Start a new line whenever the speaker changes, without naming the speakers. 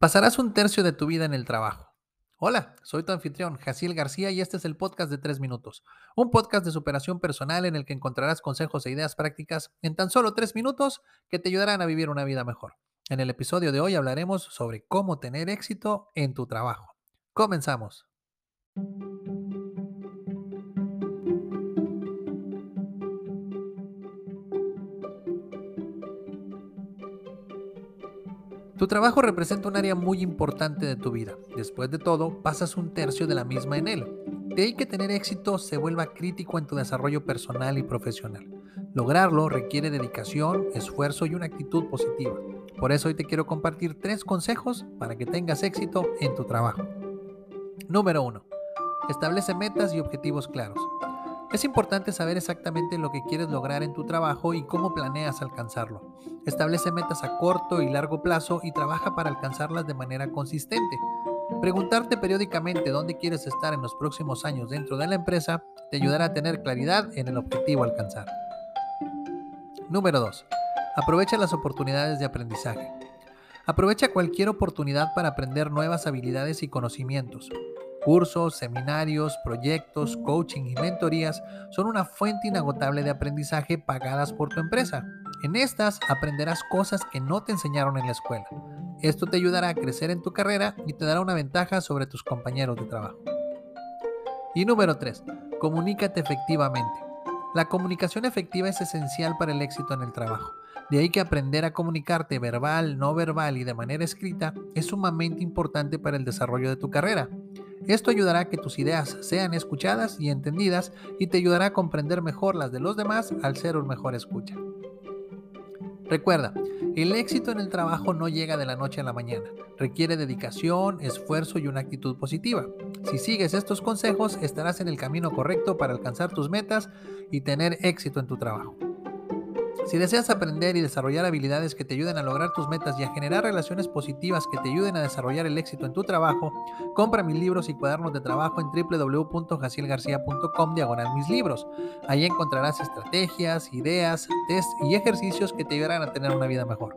Pasarás un tercio de tu vida en el trabajo. Hola, soy tu anfitrión, Jaciel García, y este es el podcast de 3 minutos. Un podcast de superación personal en el que encontrarás consejos e ideas prácticas en tan solo 3 minutos que te ayudarán a vivir una vida mejor. En el episodio de hoy hablaremos sobre cómo tener éxito en tu trabajo. Comenzamos. Tu trabajo representa un área muy importante de tu vida. Después de todo, pasas un tercio de la misma en él. De ahí que tener éxito se vuelva crítico en tu desarrollo personal y profesional. Lograrlo requiere dedicación, esfuerzo y una actitud positiva. Por eso hoy te quiero compartir tres consejos para que tengas éxito en tu trabajo. Número 1. Establece metas y objetivos claros. Es importante saber exactamente lo que quieres lograr en tu trabajo y cómo planeas alcanzarlo. Establece metas a corto y largo plazo y trabaja para alcanzarlas de manera consistente. Preguntarte periódicamente dónde quieres estar en los próximos años dentro de la empresa te ayudará a tener claridad en el objetivo a alcanzar. Número 2. Aprovecha las oportunidades de aprendizaje. Aprovecha cualquier oportunidad para aprender nuevas habilidades y conocimientos. Cursos, seminarios, proyectos, coaching y mentorías son una fuente inagotable de aprendizaje pagadas por tu empresa. En estas aprenderás cosas que no te enseñaron en la escuela. Esto te ayudará a crecer en tu carrera y te dará una ventaja sobre tus compañeros de trabajo. Y número 3. Comunícate efectivamente. La comunicación efectiva es esencial para el éxito en el trabajo. De ahí que aprender a comunicarte verbal, no verbal y de manera escrita es sumamente importante para el desarrollo de tu carrera. Esto ayudará a que tus ideas sean escuchadas y entendidas y te ayudará a comprender mejor las de los demás al ser un mejor escucha. Recuerda, el éxito en el trabajo no llega de la noche a la mañana. Requiere dedicación, esfuerzo y una actitud positiva. Si sigues estos consejos, estarás en el camino correcto para alcanzar tus metas y tener éxito en tu trabajo. Si deseas aprender y desarrollar habilidades que te ayuden a lograr tus metas y a generar relaciones positivas que te ayuden a desarrollar el éxito en tu trabajo, compra mis libros y cuadernos de trabajo en www.jacielgarcia.com diagonal mis libros. Ahí encontrarás estrategias, ideas, test y ejercicios que te ayudarán a tener una vida mejor.